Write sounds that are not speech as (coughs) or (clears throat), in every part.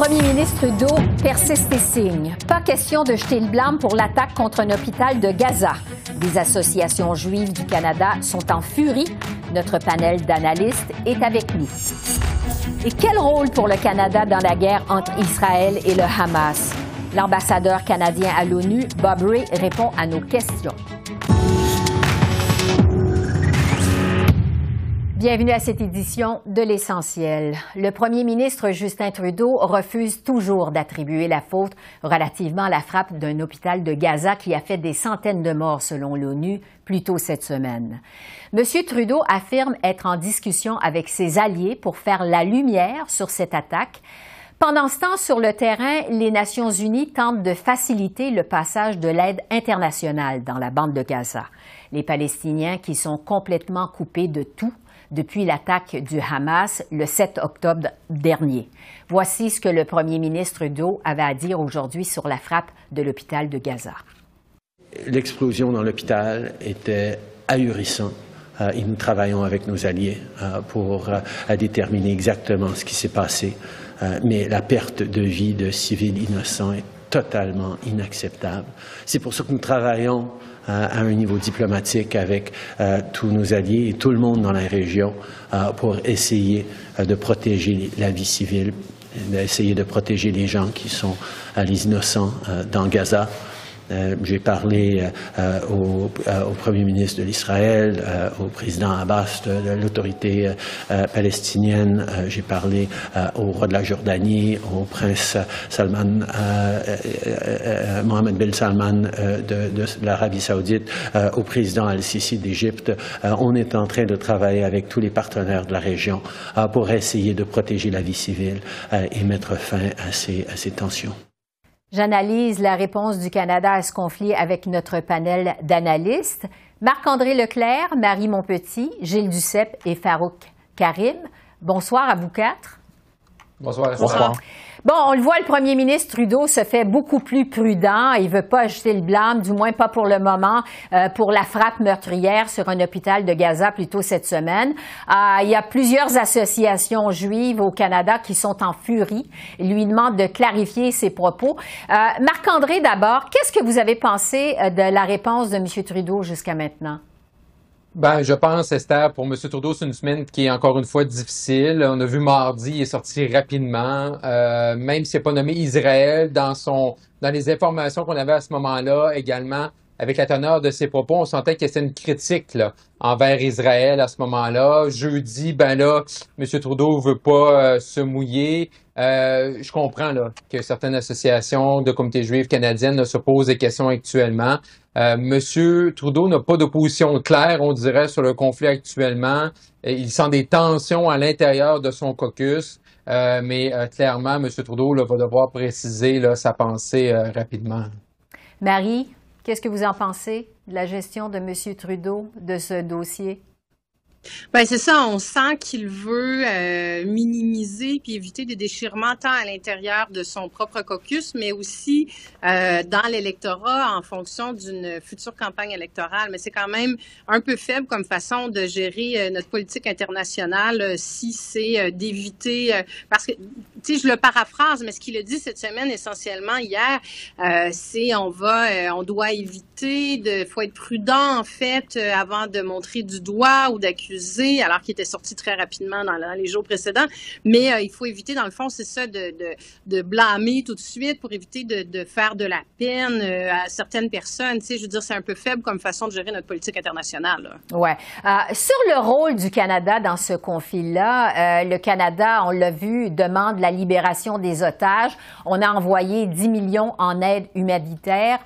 Premier ministre Trudeau persiste et signe. Pas question de jeter le blâme pour l'attaque contre un hôpital de Gaza. Des associations juives du Canada sont en furie. Notre panel d'analystes est avec nous. Et quel rôle pour le Canada dans la guerre entre Israël et le Hamas? L'ambassadeur canadien à l'ONU, Bob Ray, répond à nos questions. Bienvenue à cette édition de l'essentiel. Le premier ministre Justin Trudeau refuse toujours d'attribuer la faute relativement à la frappe d'un hôpital de Gaza qui a fait des centaines de morts selon l'ONU plus tôt cette semaine. Monsieur Trudeau affirme être en discussion avec ses alliés pour faire la lumière sur cette attaque. Pendant ce temps, sur le terrain, les Nations unies tentent de faciliter le passage de l'aide internationale dans la bande de Gaza. Les Palestiniens qui sont complètement coupés de tout depuis l'attaque du Hamas le 7 octobre dernier. Voici ce que le premier ministre Trudeau avait à dire aujourd'hui sur la frappe de l'hôpital de Gaza. L'explosion dans l'hôpital était ahurissante et nous travaillons avec nos alliés pour déterminer exactement ce qui s'est passé. Mais la perte de vie de civils innocents est totalement inacceptable. C'est pour ça que nous travaillons à un niveau diplomatique avec tous nos alliés et tout le monde dans la région pour essayer de protéger la vie civile, d'essayer de protéger les gens qui sont les innocents dans Gaza. Euh, j'ai parlé euh, au, euh, au, premier ministre de l'Israël, au président Abbas de, l'autorité palestinienne. J'ai parlé au roi de la Jordanie, au prince Salman, Mohamed Ben Salman de, de l'Arabie saoudite, au président Al-Sisi d'Égypte. on est en train de travailler avec tous les partenaires de la région pour essayer de protéger la vie civile et mettre fin à ces, à ces tensions. J'analyse la réponse du Canada à ce conflit avec notre panel d'analystes. Marc-André Leclerc, Marie Monpetit, Gilles Duceppe et Farouk Karim. Bonsoir à vous quatre. Bonsoir. Bonsoir. Bon, on le voit, le premier ministre Trudeau se fait beaucoup plus prudent. Il veut pas jeter le blâme, du moins pas pour le moment, euh, pour la frappe meurtrière sur un hôpital de Gaza plus tôt cette semaine. Euh, il y a plusieurs associations juives au Canada qui sont en furie. Ils lui demandent de clarifier ses propos. Euh, Marc-André, d'abord, qu'est-ce que vous avez pensé de la réponse de M. Trudeau jusqu'à maintenant? Ben, je pense, Esther, pour M. Trudeau, c'est une semaine qui est encore une fois difficile. On a vu mardi, il est sorti rapidement. Euh, même s'il n'a pas nommé Israël dans son dans les informations qu'on avait à ce moment-là, également, avec la teneur de ses propos, on sentait que c'était une critique là, envers Israël à ce moment-là. Jeudi, ben là, M. Trudeau veut pas euh, se mouiller. Euh, je comprends là, que certaines associations de comités juifs canadiennes se posent des questions actuellement. Euh, Monsieur Trudeau n'a pas de position claire, on dirait, sur le conflit actuellement. Il sent des tensions à l'intérieur de son caucus, euh, mais clairement, Monsieur Trudeau là, va devoir préciser là, sa pensée rapidement. Marie, qu'est-ce que vous en pensez de la gestion de Monsieur Trudeau de ce dossier? Ben c'est ça, on sent qu'il veut euh, minimiser puis éviter des déchirements tant à l'intérieur de son propre caucus, mais aussi euh, dans l'électorat en fonction d'une future campagne électorale. Mais c'est quand même un peu faible comme façon de gérer euh, notre politique internationale euh, si c'est euh, d'éviter parce que tu sais je le paraphrase, mais ce qu'il a dit cette semaine essentiellement hier, c'est on va on doit éviter de faut être prudent en fait avant de montrer du doigt ou d'accuser alors qu'il était sorti très rapidement dans, les jours précédents. Mais euh, il faut éviter, dans le fond, c'est ça, de, de, de, blâmer tout de suite pour éviter de, faire de la peine euh, à certaines personnes. Tu je veux dire, c'est un peu faible comme façon de gérer notre politique internationale. Oui. Ouais. Euh, sur le rôle du Canada dans ce conflit-là, le Canada, on l'a vu, demande la libération des otages. On a envoyé 10 millions en aide humanitaire.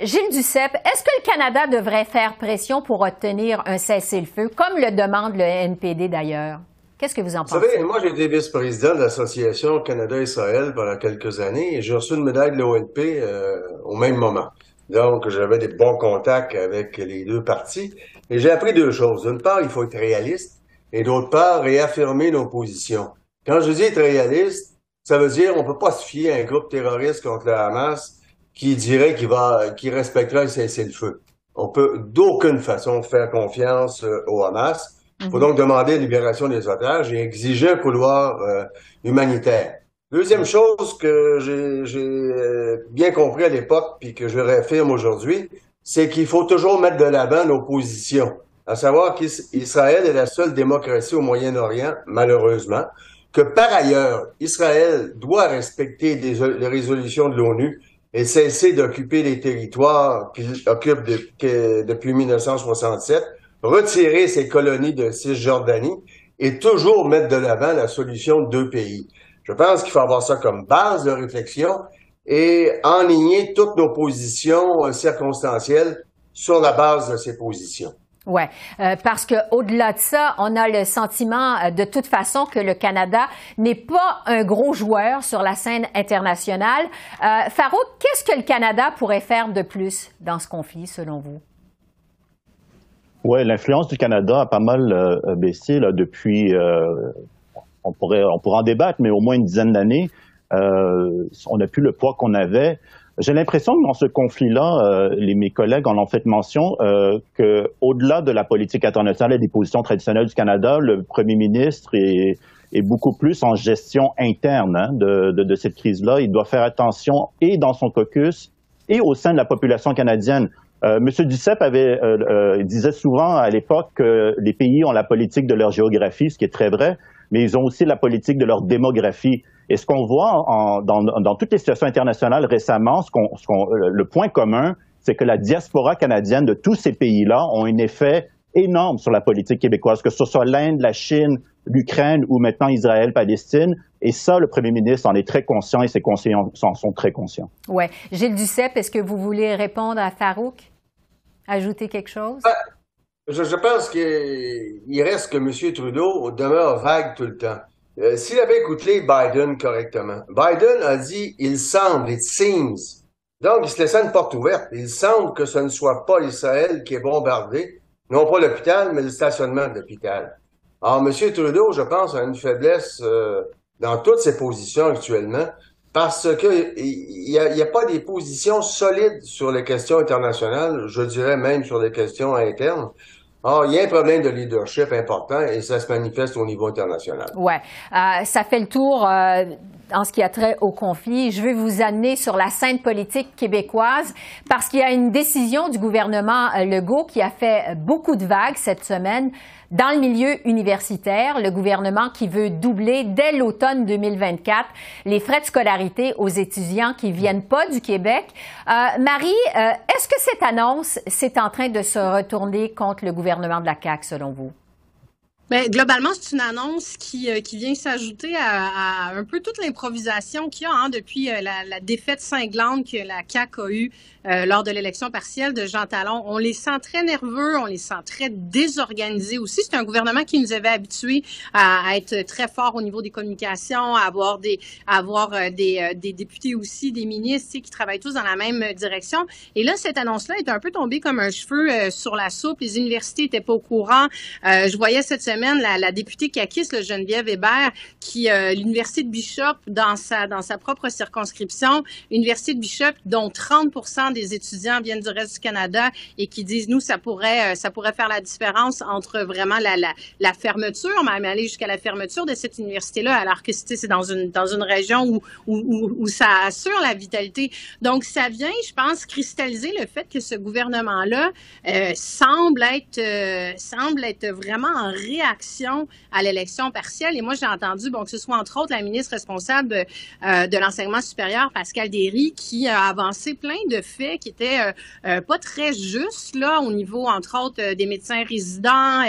Gilles Duceppe, est-ce que le Canada devrait faire pression pour obtenir un cessez-le-feu, comme le demande le NPD d'ailleurs. Qu'est-ce que vous en pensez? Vous savez, moi, j'ai été vice-président de l'Association Canada-Israël pendant quelques années et j'ai reçu une médaille de l'ONP euh, au même moment. Donc, j'avais des bons contacts avec les deux partis. Et j'ai appris deux choses. D'une part, il faut être réaliste. Et d'autre part, réaffirmer nos positions. Quand je dis être réaliste, ça veut dire on peut pas se fier à un groupe terroriste contre le Hamas qui dirait qu'il va, qu'il respectera le cessez-le-feu. On peut d'aucune façon faire confiance euh, au Hamas. Il faut mhm. donc demander la libération des otages et exiger un couloir euh, humanitaire. Deuxième chose que j'ai euh, bien compris à l'époque puis que je réaffirme aujourd'hui, c'est qu'il faut toujours mettre de l'avant nos positions. À savoir qu'Israël est la seule démocratie au Moyen-Orient, malheureusement, que par ailleurs, Israël doit respecter les résolutions de l'ONU et cesser d'occuper les territoires qu'il occupe depuis 1967, retirer ses colonies de Cisjordanie et toujours mettre de l'avant la solution de deux pays. Je pense qu'il faut avoir ça comme base de réflexion et enligner toutes nos positions euh, circonstancielles sur la base de ces positions. Oui, euh, parce que au-delà de ça, on a le sentiment euh, de toute façon que le Canada n'est pas un gros joueur sur la scène internationale. Euh, Farouk, qu'est-ce que le Canada pourrait faire de plus dans ce conflit, selon vous? Oui, l'influence du Canada a pas mal baissé là, depuis, on, pourrait, on pourrait en débattre, mais au moins une dizaine d'années. on n'a plus le poids qu'on avait. J'ai l'impression que dans ce conflit-là, euh, mes collègues en ont fait mention, euh, qu'au-delà de la politique internationale et des positions traditionnelles du Canada, le premier ministre est, est beaucoup plus en gestion interne hein, de, de, de, cette crise-là. Il doit faire attention et dans son caucus et au sein de la population canadienne. Euh, Monsieur Duceppe avait, euh, euh, disait souvent à l'époque que les pays ont la politique de leur géographie, ce qui est très vrai, mais ils ont aussi la politique de leur démographie. Et ce qu'on voit en, dans, dans, toutes les situations internationales récemment, ce qu'on, ce qu'on, le point commun, c'est que la diaspora canadienne de tous ces pays-là ont un effet énorme sur la politique québécoise, que ce soit l'Inde, la Chine, l'Ukraine ou maintenant Israël, Palestine. Et ça, le premier ministre en est très conscient et ses conseillers en sont très conscients. Oui. Gilles Duceppe, est-ce que vous voulez répondre à Farouk? Ajouter quelque chose? Ah, je, je, pense qu'il reste que M. Trudeau demeure vague tout le temps. Euh, s'il avait écouté Biden correctement, Biden a dit il semble, it seems. Donc, il se laissait une porte ouverte. Il semble que ce ne soit pas Israël qui est bombardé, non pas l'hôpital, mais le stationnement de l'hôpital. Alors, M. Trudeau, je pense, a une faiblesse euh, dans toutes ses positions actuellement, parce que il n'y a, a, pas des positions solides sur les questions internationales, je dirais même sur les questions internes. Ah, il y a un problème de leadership important et ça se manifeste au niveau international. Oui. Euh, ça fait le tour euh, en ce qui a trait au conflit. Je vais vous amener sur la scène politique québécoise parce qu'il y a une décision du gouvernement euh, Legault qui a fait beaucoup de vagues cette semaine. Dans le milieu universitaire, le gouvernement qui veut doubler dès l'automne 2024 les frais de scolarité aux étudiants qui viennent pas du Québec. Euh, Marie, euh, est-ce que cette annonce, c'est en train de se retourner contre le gouvernement de la CAQ, selon vous? Bien, globalement, c'est une annonce qui, euh, qui vient s'ajouter à, à, un peu toute l'improvisation qu'il y a hein, depuis euh, la, la, défaite cinglante que la CAQ a eue euh, lors de l'élection partielle de Jean Talon. On les sent très nerveux, on les sent très désorganisés aussi. C'est un gouvernement qui nous avait habitués à, à, être très fort au niveau des communications, à avoir des, à avoir des, des députés aussi, des ministres qui travaillent tous dans la même direction. Et là, cette annonce-là est un peu tombée comme un cheveu sur la soupe. Les universités étaient pas au courant. je voyais cette semaine la, la députée Kakis, le Geneviève Hébert, qui euh, l'université de Bishop dans sa dans sa propre circonscription, l'université de Bishop dont 30% des étudiants viennent du reste du Canada et qui disent nous ça pourrait euh, ça pourrait faire la différence entre vraiment la la, fermeture, même aller jusqu'à la fermeture de cette université là, alors que c'est dans une dans une région où, où où ça assure la vitalité. Donc ça vient, je pense, cristalliser le fait que ce gouvernement là euh, semble être euh, semble être vraiment en réaction action à l'élection partielle. Et moi, j'ai entendu, bon, que ce soit entre autres la ministre responsable euh, de l'enseignement supérieur, Pascal Derry, qui a avancé plein de faits qui étaient euh, euh pas très justes là au niveau, entre autres, euh, des médecins résidents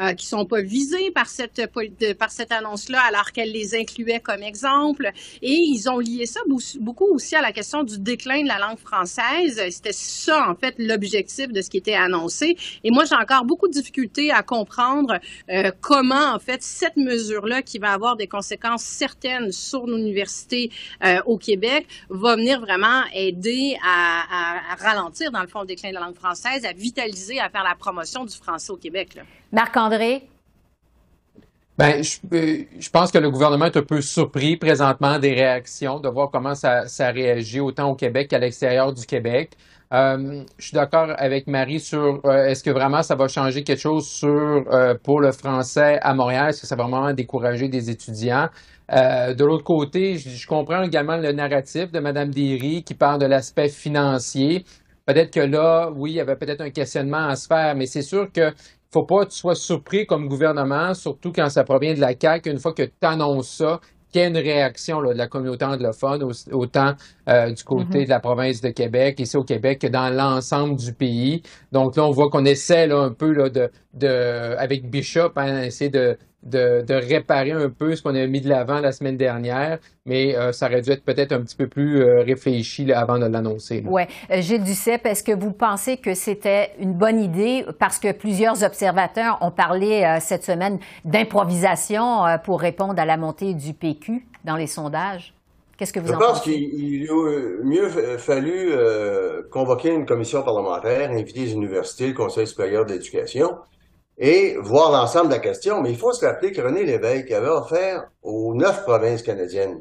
euh, qui sont pas visés par cette par cette annonce-là, alors qu'elle les incluait comme exemple. Et ils ont lié ça beaucoup aussi à la question du déclin de la langue française. C'était ça, en fait, l'objectif de ce qui était annoncé. Et moi, j'ai encore beaucoup de difficultés à comprendre euh, comment, en fait, cette mesure-là, qui va avoir des conséquences certaines sur nos universités euh, au Québec, va venir vraiment aider à, ralentir, dans le fond, le déclin de la langue française, à vitaliser, à faire la promotion du français au Québec. Marc-André? Ben, je, pense que le gouvernement est un peu surpris présentement des réactions, de voir comment ça, ça réagit autant au Québec qu'à l'extérieur du Québec. Euh, je suis d'accord avec Marie sur euh, est-ce que vraiment ça va changer quelque chose sur euh, pour le français à Montréal, est-ce que ça va vraiment décourager des étudiants? de l'autre côté, je, comprends également le narratif de Mme Derry qui parle de l'aspect financier. Peut-être que là, oui, il y avait peut-être un questionnement à se faire, mais c'est sûr que faut pas que tu sois surpris comme gouvernement, surtout quand ça provient de la CAQ, une fois que tu annonces ça, qu'il y ait une réaction de la communauté anglophone, autant euh, du côté mm-hmm. de la province de Québec, ici au Québec, que dans l'ensemble du pays. Donc là, on voit qu'on essaie là, un peu là, de, de, avec Bishop, hein, essayer de, de, de, réparer un peu ce qu'on a mis de l'avant la semaine dernière, mais euh, ça aurait dû être peut-être un petit peu plus euh, réfléchi avant de l'annoncer. Oui. Euh, Gilles Duceppe, est-ce que vous pensez que c'était une bonne idée? Parce que plusieurs observateurs ont parlé cette semaine d'improvisation pour répondre à la montée du PQ dans les sondages? Qu'est-ce que vous Je en pense qu'il aurait mieux fallu convoquer une commission parlementaire, inviter les universités, le Conseil supérieur d'éducation, et voir l'ensemble de la question. Mais il faut se rappeler que René Lévesque avait offert aux neuf provinces canadiennes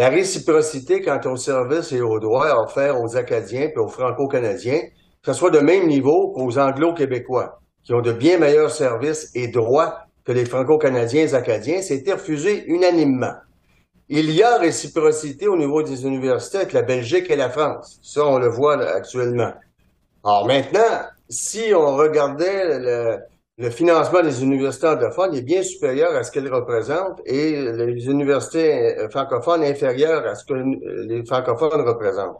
la réciprocité quant aux services et aux droits offerts aux Acadiens et aux Franco-Canadiens, que ce soit de même niveau qu'aux Anglo-Québécois, qui ont de bien meilleurs services et droits que les Franco-Canadiens et Acadiens. C'était refusé unanimement. Il y a réciprocité au niveau des universités avec la Belgique et la France. Ça, on le voit actuellement. Alors maintenant, si on regardait le, le financement des universités anglophones est bien supérieur à ce qu'elles représentent et les universités euh, francophones inférieures à ce que les francophones représentent.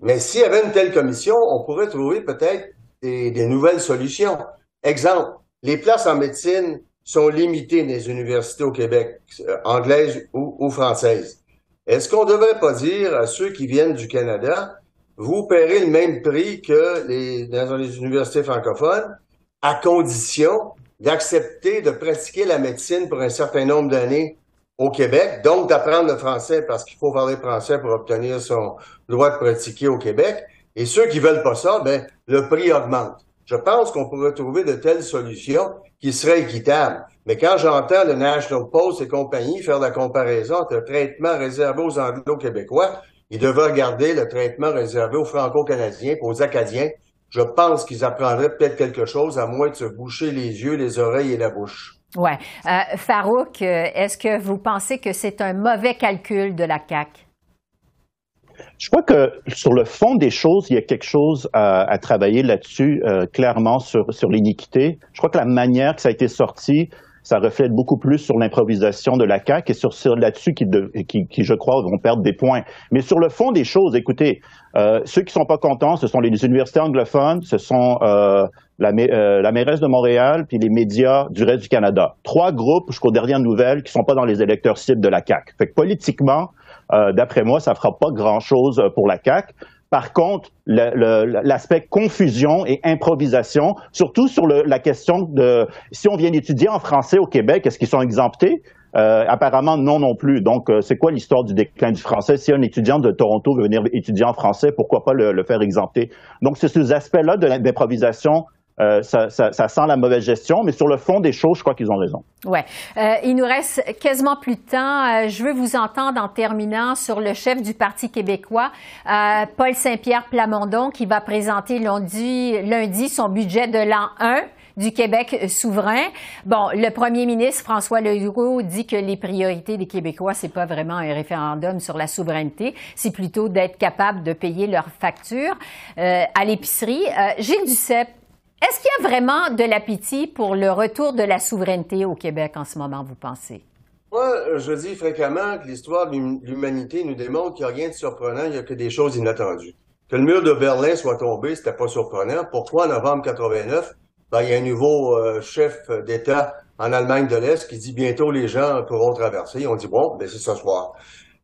Mais s'il y avait une telle commission, on pourrait trouver peut-être des, nouvelles solutions. Exemple, les places en médecine sont limitées dans les universités au Québec, euh, anglaises ou, françaises. Est-ce qu'on ne devrait pas dire à ceux qui viennent du Canada, vous paierez le même prix que dans les universités francophones, à condition d'accepter de pratiquer la médecine pour un certain nombre d'années au Québec, donc d'apprendre le français parce qu'il faut parler français pour obtenir son droit de pratiquer au Québec. Et ceux qui veulent pas ça, ben, le prix augmente. Je pense qu'on pourrait trouver de telles solutions qui seraient équitables. Mais quand j'entends le National Post et compagnie faire la comparaison entre le traitement réservé aux Anglo-Québécois, ils devraient regarder le traitement réservé aux Franco-Canadiens aux Acadiens je pense qu'ils apprendraient peut-être quelque chose à moins de se boucher les yeux, les oreilles et la bouche. Oui. Euh, Farouk, euh, est-ce que vous pensez que c'est un mauvais calcul de la CAC? Je crois que sur le fond des choses, il y a quelque chose à, travailler là-dessus, euh, clairement sur, sur l'iniquité. Je crois que la manière que ça a été sorti, ça reflète beaucoup plus sur l'improvisation de la CAQ et sur, sur là-dessus qui, qui, qui, je crois, vont perdre des points. Mais sur le fond des choses, écoutez, euh, ceux qui sont pas contents, ce sont les universités anglophones, ce sont euh, la, euh, la, mairesse de Montréal, puis les médias du reste du Canada. Trois groupes, jusqu'aux dernières nouvelles, qui sont pas dans les électeurs cibles de la CAQ. Fait que politiquement, euh, d'après moi, ça fera pas grand-chose pour la CAQ. Par contre, l'aspect confusion et improvisation, surtout sur le, la question de si on vient étudier en français au Québec, est-ce qu'ils sont exemptés? Euh, apparemment, non non plus. Donc, euh, c'est quoi l'histoire du déclin du français? Si un étudiant de Toronto veut venir étudier en français, pourquoi pas le, le faire exempter? Donc, c'est ces aspects-là de l'improvisation euh, ça, sent la mauvaise gestion, mais sur le fond des choses, je crois qu'ils ont raison. Ouais. Euh, il nous reste quasiment plus de temps. Euh, je veux vous entendre en terminant sur le chef du Parti québécois, Paul Saint-Pierre Plamondon, qui va présenter lundi, son budget de l'an 1 du Québec souverain. Bon, le premier ministre François Legault dit que les priorités des Québécois, c'est pas vraiment un référendum sur la souveraineté, c'est plutôt d'être capable de payer leurs factures à l'épicerie. Euh, Gilles Duceppe, est-ce qu'il y a vraiment de l'appétit pour le retour de la souveraineté au Québec en ce moment, vous pensez? Moi, je dis fréquemment que l'histoire de l'humanité nous démontre qu'il n'y a rien de surprenant, il n'y a que des choses inattendues. Que le mur de Berlin soit tombé, c'était pas surprenant. Pourquoi en novembre 89? Ben, il y a un nouveau euh, chef d'État en Allemagne de l'Est qui dit bientôt les gens pourront traverser. On dit bon, ben c'est ce soir.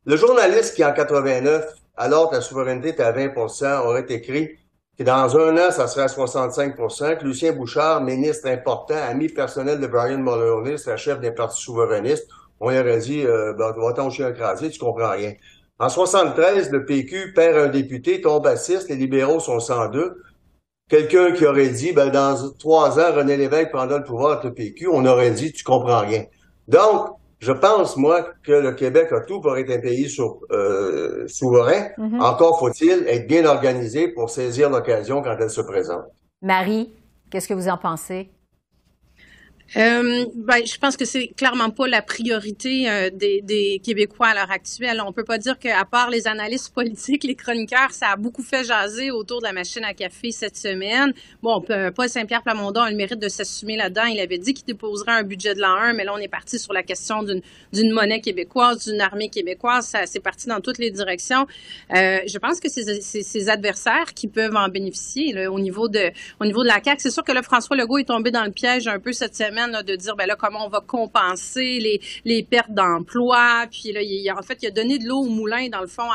Le journaliste qui en 89, alors que la souveraineté était à 20 aurait écrit que dans un an, ça serait à 65 que Lucien Bouchard, ministre important, ami personnel de Brian Mulroney, c'est chef des partis souverainistes, on lui aurait dit euh, ben, va-t'en chien crasé, tu comprends rien. En 73, le PQ perd un député, tombe à 6, les libéraux sont 102. Quelqu'un qui aurait dit, ben, dans trois ans, René Lévesque prendra le pouvoir avec le PQ, on aurait dit, tu comprends rien. Donc, je pense, moi, que le Québec a tout pour être un pays euh, souverain. Mm-hmm. Encore faut-il être bien organisé pour saisir l'occasion quand elle se présente. Marie, qu'est-ce que vous en pensez? Euh, ben, je pense que c'est clairement pas la priorité euh, des, des, Québécois à l'heure actuelle. On peut pas dire qu'à part les analystes (laughs) politiques, les chroniqueurs, ça a beaucoup fait jaser autour de la machine à café cette semaine. Bon, Paul Saint-Pierre Plamondon a le mérite de s'assumer là-dedans. Il avait dit qu'il déposerait un budget de l'an 1, mais là, on est parti sur la question d'une monnaie québécoise, d'une armée québécoise. Ça c'est parti dans toutes les directions. Euh, je pense que c'est ses adversaires qui peuvent en bénéficier là, au niveau de au niveau de la CAQ. C'est sûr que là, François Legault est tombé dans le piège un peu cette semaine de dire ben là comment on va compenser les, les pertes d'emploi. Puis là, il, en fait, il a donné de l'eau au moulin dans le fond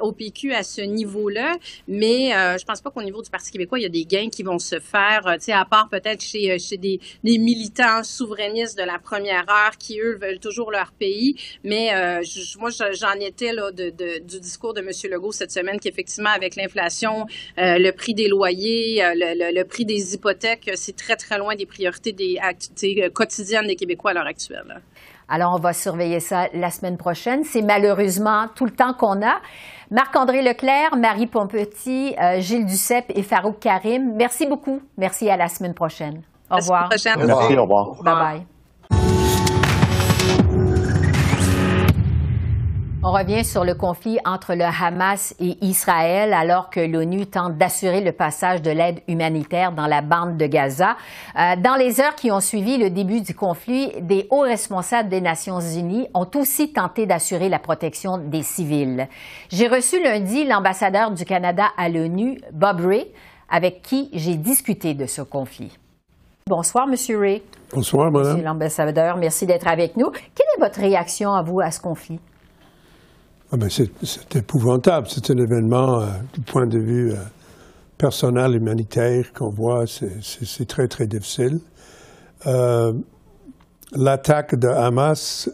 au PQ à ce niveau-là. Mais euh, je pense pas qu'au niveau du Parti québécois, il y a des gains qui vont se faire. Euh, tu sais, à part peut-être chez, euh, chez des, des, militants souverainistes de la première heure qui eux veulent toujours leur pays. Mais moi, j'en étais là de, du discours de M. Legault cette semaine qu'effectivement avec l'inflation, le prix des loyers, le, le, prix des hypothèques, c'est très très loin des priorités des quotidienne des Québécois à l'heure actuelle. Alors, on va surveiller ça la semaine prochaine. C'est malheureusement tout le temps qu'on a. Marc-André Leclerc, Marie Pompetit, euh, Gilles Duceppe et Farouk Karim, merci beaucoup. Merci à la semaine prochaine. Au revoir. Merci, au revoir. Bye bye. On revient sur le conflit entre le Hamas et Israël alors que l'ONU tente d'assurer le passage de l'aide humanitaire dans la bande de Gaza. Euh, dans les heures qui ont suivi le début du conflit, des hauts responsables des Nations unies ont aussi tenté d'assurer la protection des civils. J'ai reçu lundi l'ambassadeur du Canada à l'ONU, Bob Ray, avec qui j'ai discuté de ce conflit. Bonsoir, Monsieur Ray. Bonsoir, Madame. Monsieur l'ambassadeur, merci d'être avec nous. Quelle est votre réaction à vous à ce conflit? Ah ben c'est épouvantable. C'est un événement euh, du point de vue euh, personnel, humanitaire qu'on voit. C'est très, très difficile. Euh, l'attaque de Hamas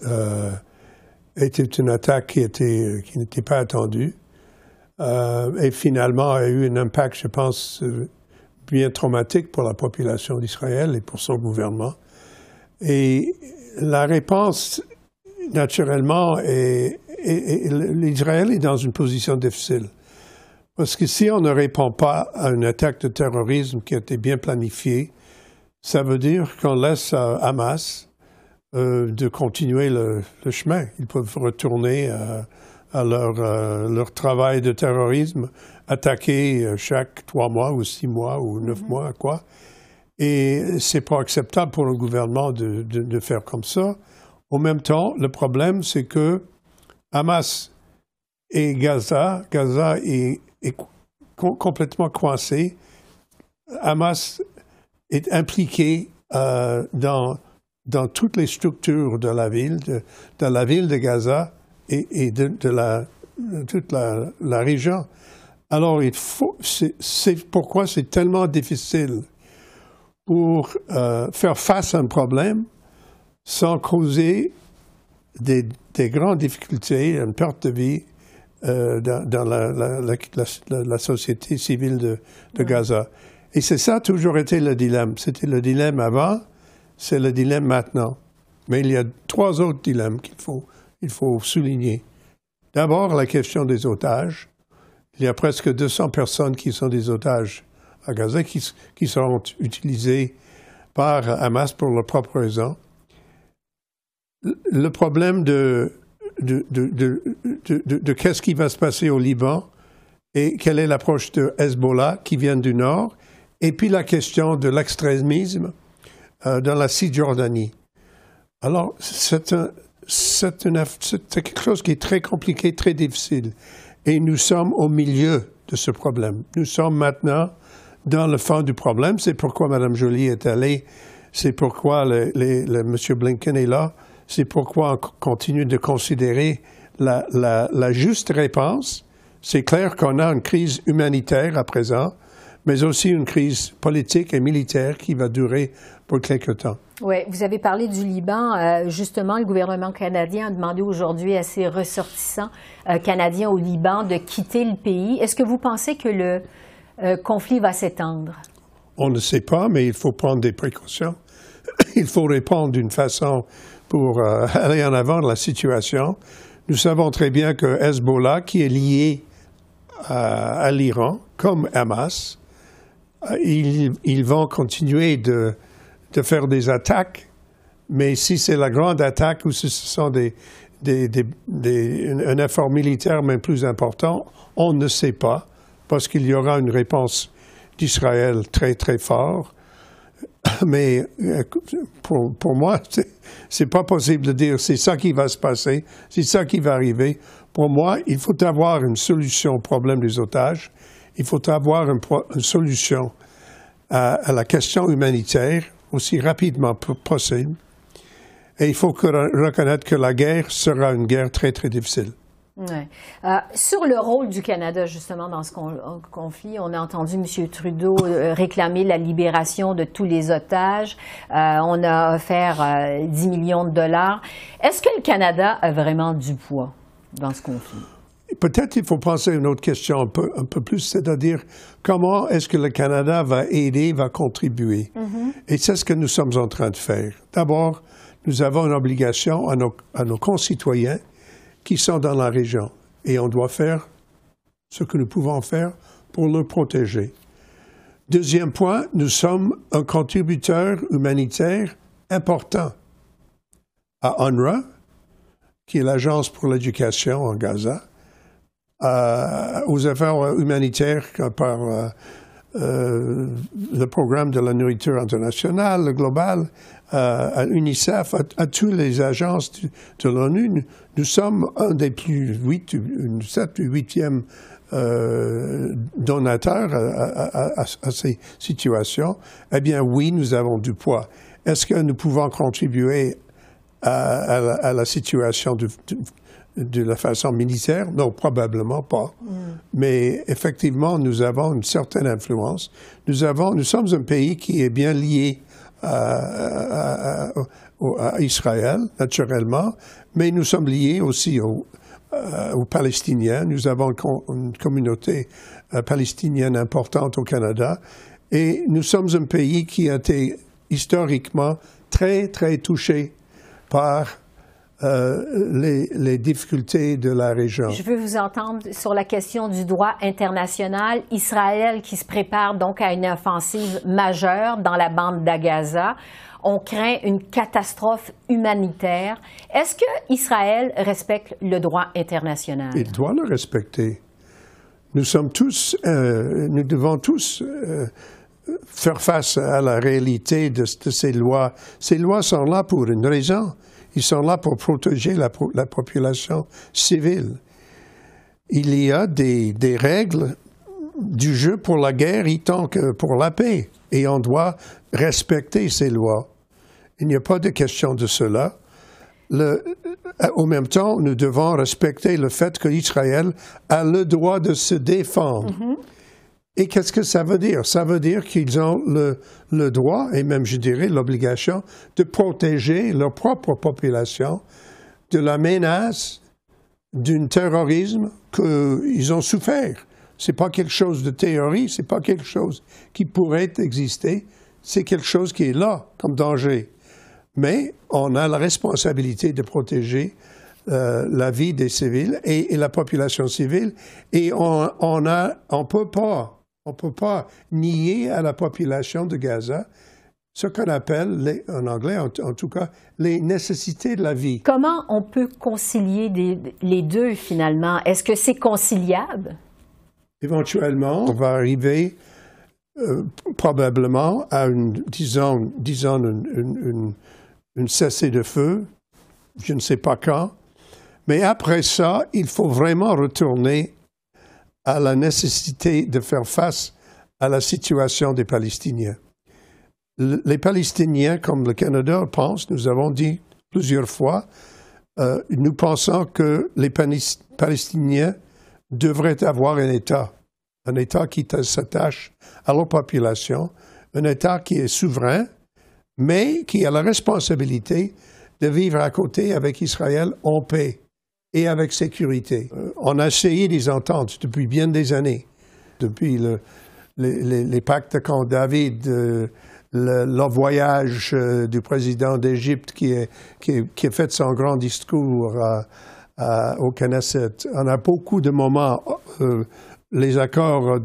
était une attaque qui qui n'était pas attendue et finalement a eu un impact, je pense, bien traumatique pour la population d'Israël et pour son gouvernement. Et la réponse, naturellement, est et, l'Israël est dans une position difficile. Parce que si on ne répond pas à une attaque de terrorisme qui a été bien planifiée, ça veut dire qu'on laisse à Hamas euh, de continuer le, chemin. Ils peuvent retourner euh, à leur, euh, leur travail de terrorisme, attaquer chaque trois mois ou six mois ou neuf mm-hmm. mois, quoi. Et c'est pas acceptable pour le gouvernement de, de, de, faire comme ça. Au même temps, le problème, c'est que Hamas et Gaza, Gaza est, complètement coincé. Hamas est impliqué euh, dans, dans toutes les structures de la ville, de, la ville de Gaza et, de, toute la, région. Alors, c'est pourquoi c'est tellement difficile pour euh, faire face à un problème sans causer des, grandes difficultés, une perte de vie euh, dans, la, société civile de, Gaza. Et c'est ça toujours été le dilemme. C'était le dilemme avant, c'est le dilemme maintenant. Mais il y a trois autres dilemmes qu'il faut, il faut souligner. D'abord, la question des otages. Il y a presque 200 personnes qui sont des otages à Gaza, qui, qui seront utilisés par Hamas pour leurs propres raisons le problème de, de, de, qu'est-ce qui va se passer au Liban et quelle est l'approche de Hezbollah qui vient du nord, et puis la question de l'extrémisme euh, dans la Cisjordanie. Alors, c'est quelque chose qui est très compliqué, très difficile. Et nous sommes au milieu de ce problème. Nous sommes maintenant dans le fond du problème. C'est pourquoi Mme Jolie est allée. C'est pourquoi M. Blinken est là. C'est pourquoi on continue de considérer la, juste réponse. C'est clair qu'on a une crise humanitaire à présent mais aussi une crise politique et militaire qui va durer pour quelque temps. Oui, vous avez parlé du Liban. Euh, justement, le gouvernement canadien a demandé aujourd'hui à ses ressortissants euh, canadiens au Liban de quitter le pays. Est-ce que vous pensez que le euh, conflit va s'étendre? On ne sait pas, mais il faut prendre des précautions. (clears throat) il faut répondre d'une façon pour (laughs) aller en avant de la situation. Nous savons très bien que Hezbollah, qui est lié à, l'Iran, comme Hamas, ils, ils vont continuer de faire des attaques, mais si c'est la grande attaque ou si ce sont des, un effort militaire même plus important, on ne sait pas, parce qu'il y aura une réponse d'Israël très, très fort. (coughs) Mais euh, pour, pour moi, (laughs) c'est pas possible de dire c'est ça qui va se passer, c'est ça qui va arriver. Pour moi, il faut avoir une solution au problème des otages. Il faut avoir une, solution à, la question humanitaire aussi rapidement possible. Et il faut reconnaître que la guerre sera une guerre très, très difficile. Euh, sur le rôle du Canada, justement, dans ce conflit, on a entendu M. Trudeau euh, réclamer la libération de tous les otages. Euh, on a offert 10 millions de dollars. Est-ce que le Canada a vraiment du poids dans ce conflit? Peut-être il faut penser à une autre question un peu, un peu plus, c'est-à-dire comment est-ce que le Canada va aider, va contribuer? Mm-hmm. Et c'est ce que nous sommes en train de faire. D'abord, nous avons une obligation à nos, à nos concitoyens qui sont dans la région et on doit faire ce que nous pouvons faire pour les protéger. Deuxième point, nous sommes un contributeur humanitaire important à UNRWA, qui est l'Agence pour l'éducation en Gaza, euh, aux affaires humanitaires par euh, euh, le programme de la nourriture internationale, le global, à UNICEF, à, toutes les agences de, l'ONU. Nous sommes un des plus huit, une sept ou huitième donateurs à, ces situations. Eh bien, oui, nous avons du poids. Est-ce que nous pouvons contribuer à, la, situation de la façon militaire? Non, probablement pas. Mm. Mais effectivement, nous avons une certaine influence. Nous, avons, nous sommes un pays qui est bien lié à, Israël, naturellement, mais nous sommes liés aussi euh, aux, Palestiniens. Nous avons une communauté euh, palestinienne importante au Canada. Et nous sommes un pays qui a été historiquement très, très touché par euh, les, les, difficultés de la région. Je veux vous entendre sur la question du droit international. Israël qui se prépare donc à une offensive majeure dans la bande d'Agaza. On craint une catastrophe humanitaire. Est-ce que Israël respecte le droit international? Il doit le respecter. Nous sommes tous, euh, nous devons tous euh, faire face à la réalité de, de ces lois. Ces lois sont là pour une raison ils sont là pour protéger la, population civile. Il y a des, règles du jeu pour la guerre tant que pour la paix. Et on doit respecter ces lois. Il n'y a pas de question de cela. Au même temps, nous devons respecter le fait qu'Israël a le droit de se défendre. Mm-hmm. Et qu'est-ce que ça veut dire? Ça veut dire qu'ils ont le, droit, et même je dirais l'obligation, de protéger leur propre population de la menace d'un terrorisme qu'ils ont souffert. Ce n'est pas quelque chose de théorie, ce n'est pas quelque chose qui pourrait exister, c'est quelque chose qui est là comme danger. Mais on a la responsabilité de protéger euh, la vie des civils et, la population civile, et on ne on peut pas on ne peut pas nier à la population de Gaza ce qu'on appelle, en anglais en, tout cas, les nécessités de la vie. Comment on peut concilier les deux finalement? Est-ce que c'est conciliable? Éventuellement, on va arriver euh, probablement à une, disons, disons une, une cessez de feu, je ne sais pas quand, mais après ça, il faut vraiment retourner à la nécessité de faire face à la situation des Palestiniens. Les Palestiniens, comme le Canada pense, nous avons dit plusieurs fois, euh, nous pensons que les Palestiniens devraient avoir un État un État qui s'attache à leur population, un État qui est souverain, mais qui a la responsabilité de vivre à côté avec Israël en paix et avec sécurité. Euh, on a essayé des ententes depuis bien des années, depuis les, pactes de Camp David, euh, le, voyage euh, du président d'Égypte qui, a fait son grand discours au Knesset. On a beaucoup de moments, les accords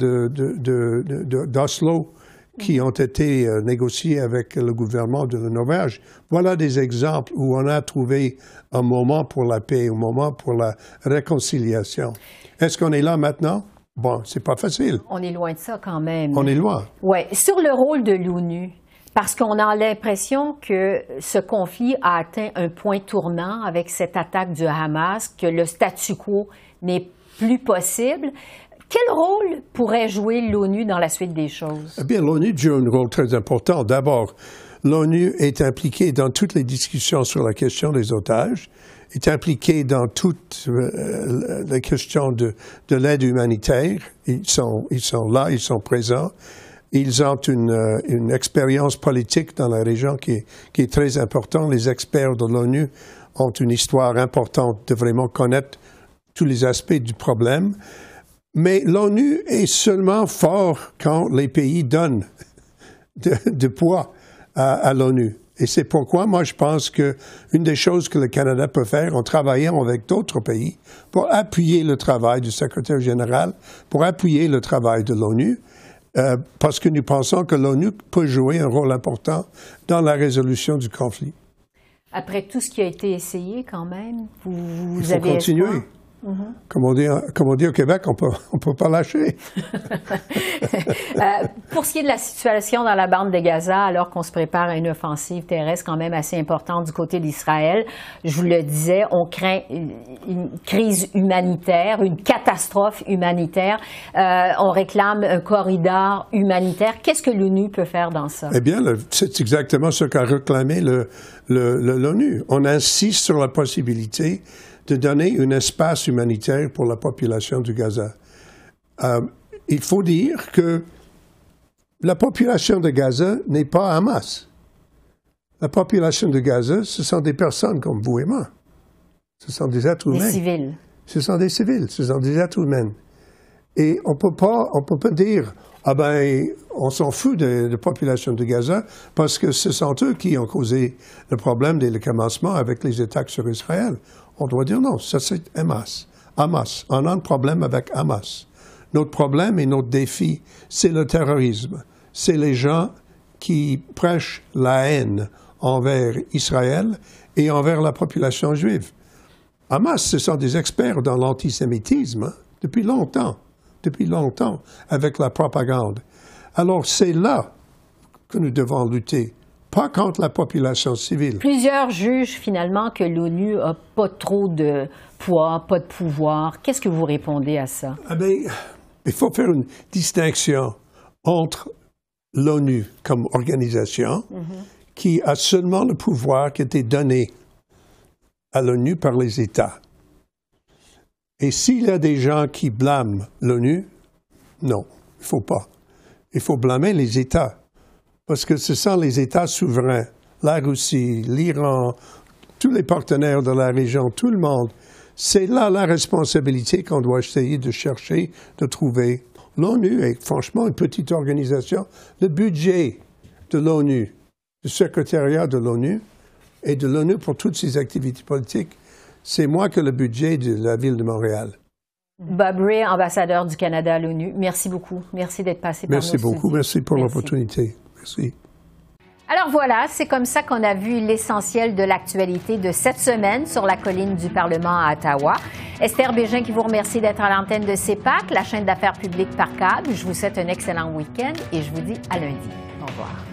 d'Oslo, qui ont été euh, négociés avec le gouvernement de la Norvège. Voilà des exemples où on a trouvé un moment pour la paix, un moment pour la réconciliation. Est-ce qu'on est là maintenant? Bon, c'est pas facile. On est loin de ça quand même. On est loin. Oui. Sur le rôle de l'ONU, parce qu'on a l'impression que ce conflit a atteint un point tournant avec cette attaque du Hamas, que le statu quo n'est plus possible. Quel rôle pourrait jouer l'ONU dans la suite des choses? Eh bien, l'ONU joue un rôle très important. D'abord, l'ONU est impliquée dans toutes les discussions sur la question des otages, est impliquée dans toutes euh, les questions de, l'aide humanitaire. Ils sont, ils sont là, ils sont présents. Ils ont une, euh, une expérience politique dans la région qui est, qui est très importante. Les experts de l'ONU ont une histoire importante de vraiment connaître tous les aspects du problème. Mais l'ONU est seulement fort quand les pays donnent de, poids à, l'ONU. Et c'est pourquoi moi je pense qu'une des choses que le Canada peut faire en travaillant avec d'autres pays pour appuyer le travail du secrétaire général, pour appuyer le travail de l'ONU, euh, parce que nous pensons que l'ONU peut jouer un rôle important dans la résolution du conflit. Après tout ce qui a été essayé quand même, vous, Il faut continuer. Mm-hmm. Comme, on dit, comme, on dit, au Québec, on peut, ne peut pas lâcher. (laughs) Euh, pour ce qui est de la situation dans la bande de Gaza, alors qu'on se prépare à une offensive terrestre quand même assez importante du côté d'Israël, je vous le disais, on craint une crise humanitaire, une catastrophe humanitaire. Euh, on réclame un corridor humanitaire. Qu'est-ce que l'ONU peut faire dans ça? Eh bien, c'est exactement ce qu'a réclamé l'ONU. Le, on insiste sur la possibilité de donner un espace humanitaire pour la population du Gaza. Euh, il faut dire que la population de Gaza n'est pas Hamas. La population de Gaza, ce sont des personnes comme vous et moi. Ce sont des êtres humains. Des civils. Ce sont des civils, ce sont des êtres humains. Et on peut pas, on peut pas dire, ah ben, on s'en fout de la population de Gaza parce que ce sont eux qui ont causé le problème dès le commencement avec les attaques sur Israël. On doit dire non, ça c'est Hamas. Hamas. On a un problème avec Hamas. Notre problème et notre défi, c'est le terrorisme. C'est les gens qui prêchent la haine envers Israël et envers la population juive. Hamas, ce sont des experts dans l'antisémitisme hein, depuis longtemps, depuis longtemps, avec la propagande. Alors c'est là que nous devons lutter pas contre la population civile. Plusieurs jugent finalement que l'ONU n'a pas trop de poids, pas de pouvoir. Qu'est-ce que vous répondez à ça? Ah ben, il faut faire une distinction entre l'ONU comme organisation mm-hmm. qui a seulement le pouvoir qui a été donné à l'ONU par les États. Et s'il y a des gens qui blâment l'ONU, non, il ne faut pas. Il faut blâmer les États parce que ce sont les États souverains, la Russie, l'Iran, tous les partenaires de la région, tout le monde. C'est là la responsabilité qu'on doit essayer de chercher, de trouver. L'ONU est franchement une petite organisation. Le budget de l'ONU, du secrétariat de l'ONU et de l'ONU pour toutes ses activités politiques, c'est moins que le budget de la ville de Montréal. Bob Ray, ambassadeur du Canada à l'ONU, merci beaucoup. Merci d'être passé par Merci beaucoup. Merci pour l'opportunité. Alors voilà, c'est comme ça qu'on a vu l'essentiel de l'actualité de cette semaine sur la colline du Parlement à Ottawa. Esther Bégin qui vous remercie d'être à l'antenne de CEPAC, la chaîne d'affaires publiques par câble. Je vous souhaite un excellent week-end et je vous dis à lundi. Au revoir.